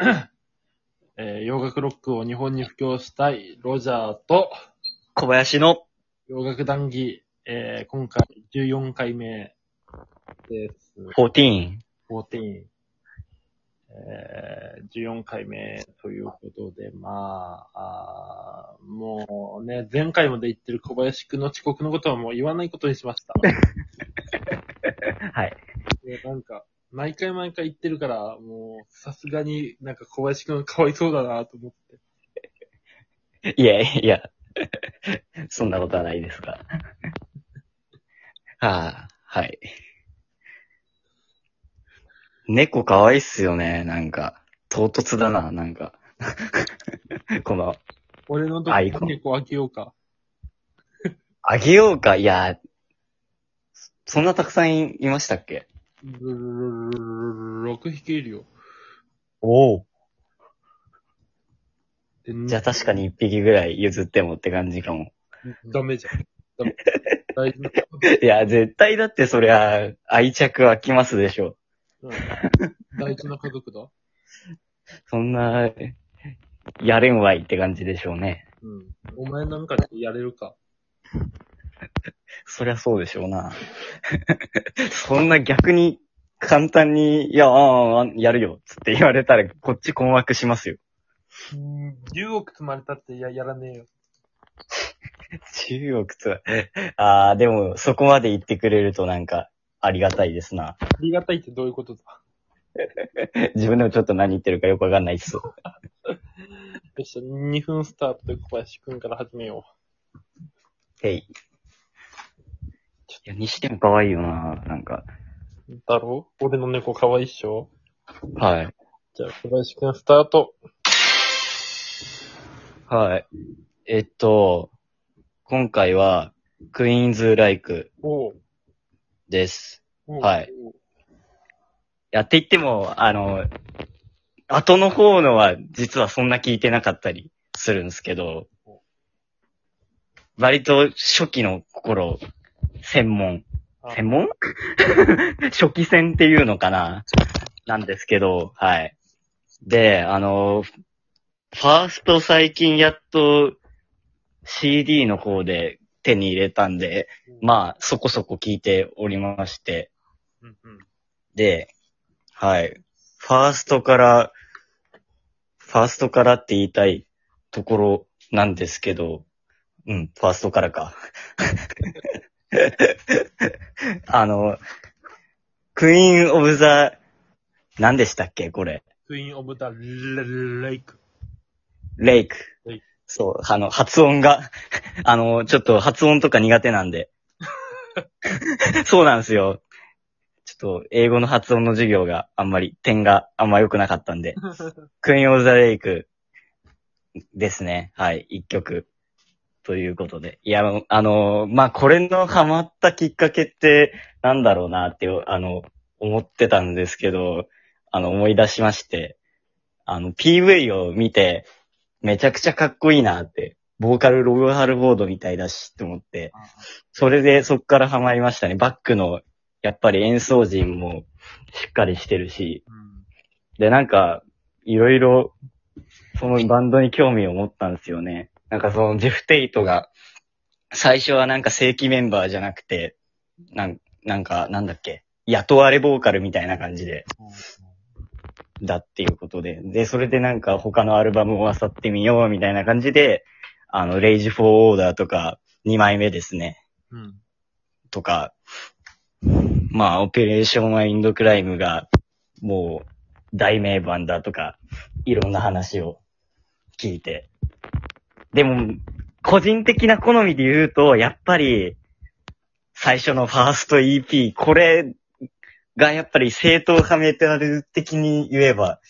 えー洋楽ロックを日本に布教したいロジャーと小林の、洋楽談義、えー今回14回目です。14。14。えー14回目ということで、まあ、あーもうね、前回まで言ってる小林くんの遅刻のことはもう言わないことにしました。はい。いやなんか、毎回毎回言ってるから、もう、さすがになんか小林くんかわいそうだなと思って。い やいや、そんなことはないですが。はあ、はい。猫可愛いっすよね、なんか。唐突だな、なんか。この、俺のとこに猫あげようか。あげようか、いや、そんなたくさんいましたっけ？6匹いるよ。おお。でじゃあ確かに一匹ぐらい譲ってもって感じかも。ダメじゃん。ダメ大事な、いや、絶対だってそりゃ、愛着湧きますでしょ。うん大事な家族だ。そんな、やれんわいって感じでしょうね。うん。お前なんかやれるか。そりゃそうでしょうな。そんな逆に簡単に、いや、ああ、やるよ、つって言われたら、こっち困惑しますよ。うん。10億積まれたってや、やらねえよ。中国とは、ああ、でも、そこまで言ってくれるとなんか、ありがたいですな。ありがたいってどういうことだ？自分でもちょっと何言ってるかよくわかんないっす。よっしゃ、2分スタートで小林くんから始めよへい。いや、にしても可愛いよな、なんか。う。だろ？俺の猫可愛いっしょ？はい。じゃあ、小林くんスタート。はい。えっと、今回は、クイーンズ・ライクおう。です。はい。やっていっても、あの、後の方のは実はそんな聞いてなかったりするんですけど、割と初期の頃、専門。あ専門？初期戦っていうのかな？なんですけど、はい。で、あの、ファースト最近やっと CD の方で手に入れたんで、まあそこそこ聞いておりまして、うんうん。で、はい。ファーストから、ファーストからって言いたいところなんですけど、うん、ファーストからか。あの、クイーン・オブ・ザ、何でしたっけ？これ。クイーンオブザレイク。レイクレイク。そう、あの、発音が、あの、ちょっと発音とか苦手なんで。そうなんですよ。ちょっと、英語の発音の授業があんまり、点があんま良くなかったんで。クイーン・オブ・ザ・レイクですね。はい、一曲。ということで。いや、あの、まあ、これのハマったきっかけって、なんだろうなって、あの、思ってたんですけど、あの、思い出しまして、あの、PV を見て、めちゃくちゃかっこいいなって、ボーカルログハルボードみたいだしって思って、それでそっからハマりましたね。バックの、やっぱり演奏陣もしっかりしてるし、うん。で、なんか、いろいろ、そのバンドに興味を持ったんですよね。なんかそのジェフ・テイトが、最初はなんか正規メンバーじゃなくて、なんなんか、なんだっけ、雇われボーカルみたいな感じで、だっていうことで。で、それでなんか他のアルバムを漁ってみようみたいな感じで、あの、レイジ・フォー・オーダーとか、2枚目ですね。うん。とか、まあ、 Operation Mindcrime が、もう、大名盤だとか、いろんな話を聞いて。でも、個人的な好みで言うと、やっぱり、最初のファースト EP、これがやっぱり正統派メタル的に言えば、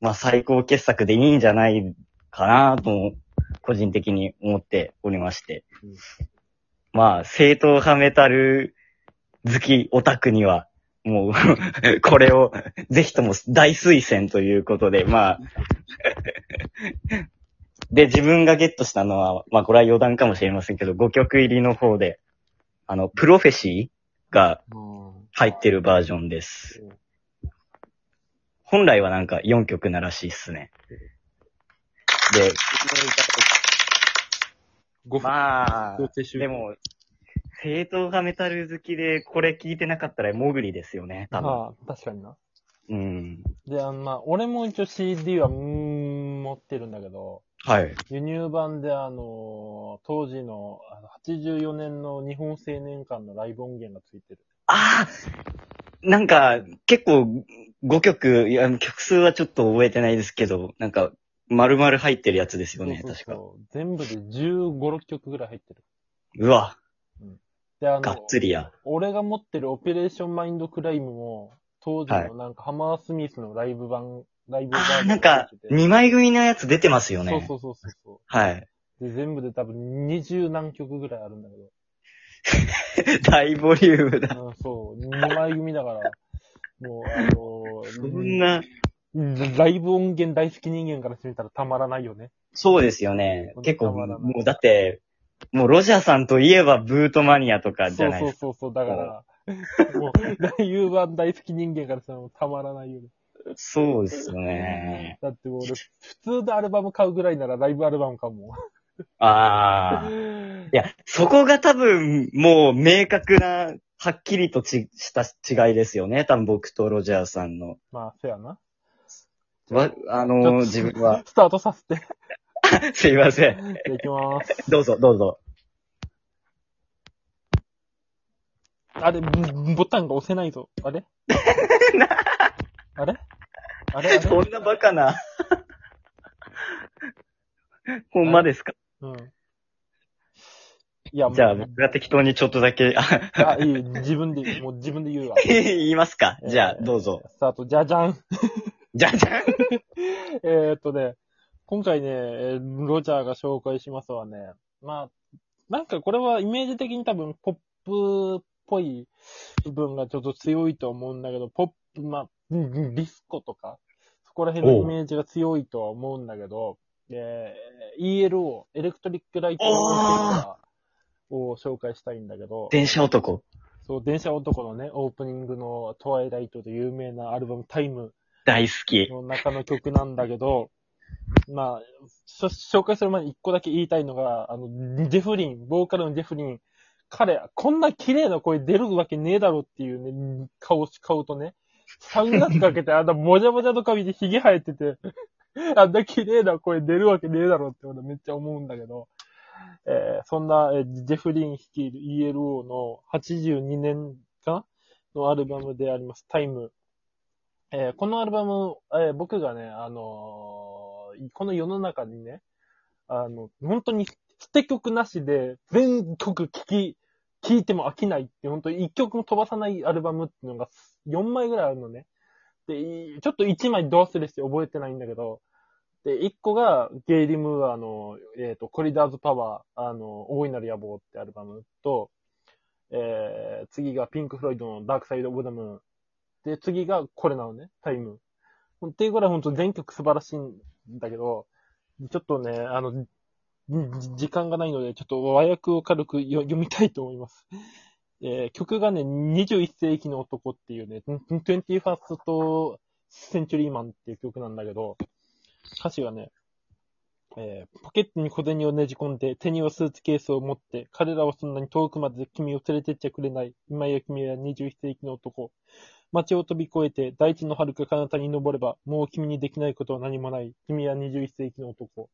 まあ最高傑作でいいんじゃないかなと、個人的に思っておりまして。まあ、正統派メタル好きオタクには、もう、これをぜひとも大推薦ということで、まあ、で、自分がゲットしたのは、まあこれは余談かもしれませんけど、5曲入りの方で、あの、プロフェシーがうん。入ってるバージョンです。本来はなんか4曲ならしいっすね。で、5分。まあ、でも、正統派メタル好きでこれ聞いてなかったらモグリですよね、多分。まあ、確かにな。うん。で、あの、まあ、俺も一応 CD は、うーん、持ってるんだけど、はい。輸入版であの、当時のあの84年の日本青年館のライブ音源がついてる。ああなんか、結構、5曲、いや、曲数はちょっと覚えてないですけど、なんか、丸々入ってるやつですよね、そうそう確か。そう全部で15、6曲ぐらい入ってる。うわ、で、あがっの、つりや。俺が持ってる Operation Mindcrime も、当時はいのなんかハマースミスのライブ版、ライブ版ああ、なんか、2枚組のやつ出てますよね。そうそうそうそうそはい。う。で、全部で多分20何曲ぐらいあるんだけど。大ボリュームだ。うん、そう、2枚組だから、もう、あのそんな、ライブ音源大好き人間からしてみたらたまらないよね。そうですよね。結構、たまらないもうだって、もうロジャーさんといえばブートマニアとかじそうゃないですか。そうそうそう、だから、もう、ライブ版大好き人間からしたらもうたまらないよね。そうですよね。だってもう俺、普通でアルバム買うぐらいならライブアルバム買うもん。ああ。いや、そこが多分、もう明確な、はっきりとちした違いですよね。多分僕とロジャーさんの。まあ、せやな。わ、あのー自分は。スタートさせて。すいません。じゃあ行きます。どうぞ、どうぞ。あれ、ボボタンが押せないぞ。あれ？あれ？あれあれそんなバカな。ほんまですか？うん。いや、もうじゃあ僕が適当にちょっとだけ、ああ、いい、自分で、もう自分で言うわ。言いますかじゃあ、どうぞ。スタート、じゃじゃん。じゃじゃん えーっとね、今回ね、えーロジャーが紹介しますわね。まあ、なんかこれはイメージ的に多分ポップっぽい部分がちょっと強いと思うんだけど、ポップ、まあ、うんディスコとか、そこら辺のイメージが強いとは思うんだけど、えー ELO、エレクトリックライトを紹介したいんだけど、電車男。そう、電車男のね、オープニングのトワイライトで有名なアルバムタイム。大好き。の中の曲なんだけど、まあ、紹介する前に一個だけ言いたいのが、あの、ジェフリン、ボーカルのジェフリン、彼、こんな綺麗な声出るわけねえだろっていうね、顔し、顔とね、サングラスかけて、あんなもじゃもじゃの髪で髭生えてて、あんな綺麗な声出るわけねえだろって俺めっちゃ思うんだけど、えーそんな、えージェフリン率いる ELO の82年かのアルバムであります、タイム。えーこのアルバム、えー僕がね、あのーこの世の中にね、あの、本当に捨て曲なしで全曲聴き、聴いても飽きないって、本当に一曲も飛ばさないアルバムっていうのが4枚ぐらいあるのね。で、ちょっと1枚ど忘れして覚えてないんだけど、で、1個がゲイリムーアの、えっ、と、コリダーズパワー、あの、大いなる野望ってアルバムと、えー、次がピンク・フロイドのダークサイド・オブ・ザ・ムーン。で、次がこれなのね、タイム。っていうぐらい本当全曲素晴らしいんだけど、ちょっとね、あの、時間がないので、ちょっと和訳を軽く読みたいと思います。えー曲がね、21世紀の男っていうね、21st Century Man っていう曲なんだけど、歌詞がね、えーポケットに小銭をねじ込んで、手にはスーツケースを持って、彼らはそんなに遠くまで君を連れてっちゃくれない。今や君は21世紀の男。街を飛び越えて、大地の遥か彼方に登れば、もう君にできないことは何もない。君は21世紀の男。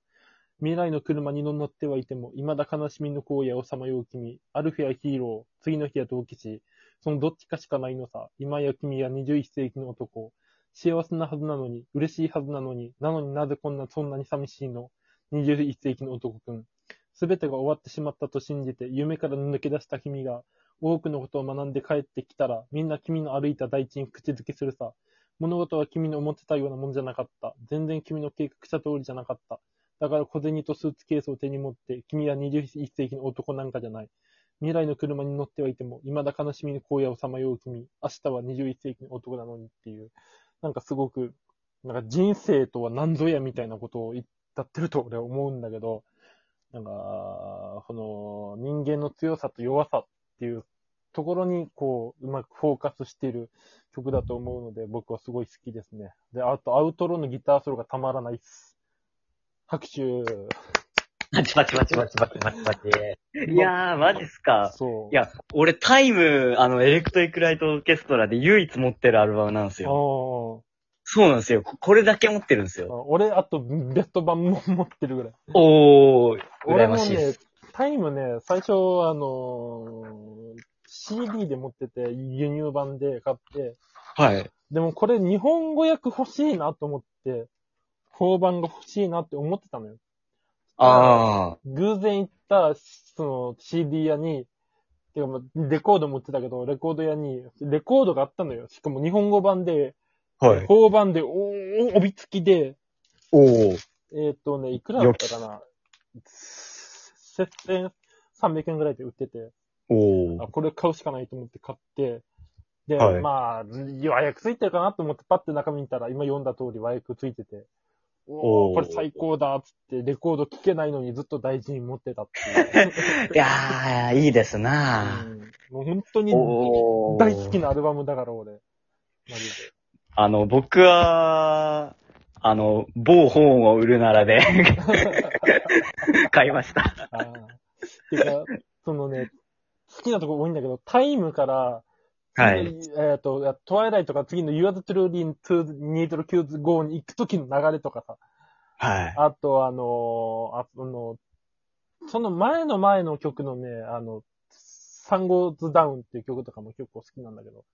未来の車に乗ってはいても、未だ悲しみの荒野をさまよう君。ある日はヒーロー、次の日は同期し、そのどっちかしかないのさ。今や君は21世紀の男。幸せなはずなのに、嬉しいはずなのに、なのになぜこんなそんなに寂しいの ?21 世紀の男くん。すべてが終わってしまったと信じて、夢から抜け出した君が、多くのことを学んで帰ってきたら、みんな君の歩いた大地に口づけするさ。物事は君の思ってたようなもんじゃなかった。全然君の計画した通りじゃなかった。だから小銭とスーツケースを手に持って、君は21世紀の男なんかじゃない。未来の車に乗ってはいても、未だ悲しみの荒野をさまよう君。明日は21世紀の男なのにっていう。なんかすごく、なんか人生とは何ぞやみたいなことを言ったってると俺は思うんだけど、なんか、この人間の強さと弱さっていうところに、こう、うまくフォーカスしている曲だと思うので、僕はすごい好きですね。で、あと、アウトローのギターソロがたまらないっす。拍手。パチパチパチパチパチパチパチ。いやー、マジっすか。そう。いや、俺タイム、あの、エレクトリックライトオーケストラで唯一持ってるアルバムなんですあよ。ーそうなんですよ。ここれだけ持ってるんですよ。あ俺、あと、ベスト版も持ってるぐらい。おー、俺も羨ましいでねす。、タイムね、最初、あのー CD で持ってて、輸入版で買って、はい。でもこれ日本語訳欲しいなと思って、法版が欲しいなって思ってたのよ。あ偶然行った、その CD 屋に、てかまあレコード持ってたけど、レコード屋に、レコードがあったのよ。しかも日本語版で、ー。はい。法版で、おー、帯付きで、おー。えっ、とね、いくらだったかな？1300円ぐらいで売ってて、おーあ、。これ買うしかないと思って買って、で、はいまあ、和訳ついてるかなと思ってパッて中身見たら、今読んだ通り和訳ついてて、おおこれ最高だっつって、レコード聴けないのにずっと大事に持ってたっていう。いやー、いいですなうんもう本当におー大好きなアルバムだから、俺。マジで。あの、僕は、あの、某本を売るならで、買いました。ああ。てか、そのね、好きなとこ多いんだけど、タイムから、はい。えっ、と、トワイライトが次の You are the true in to need to choose go に行くときの流れとかさ、はい。あとあのーああの、その前の前の曲のね、あの、サンゴーズダウンっていう曲とかも結構好きなんだけど、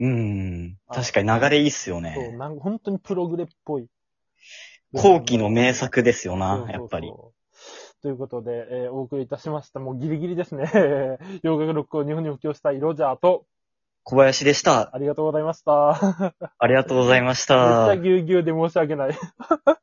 うん。確かに流れいいっすよそう、ね。なんか本当にプログレっぽい。後期の名作ですよそうなそう、そうやっぱり。。ということで、えーお送りいたしました。もうギリギリですね。洋楽ロックを日本に布教したいロジャーと、小林でした。ありがとうございました。ありがとうございましめっちゃた。ぎゅうぎゅうで申し訳ない。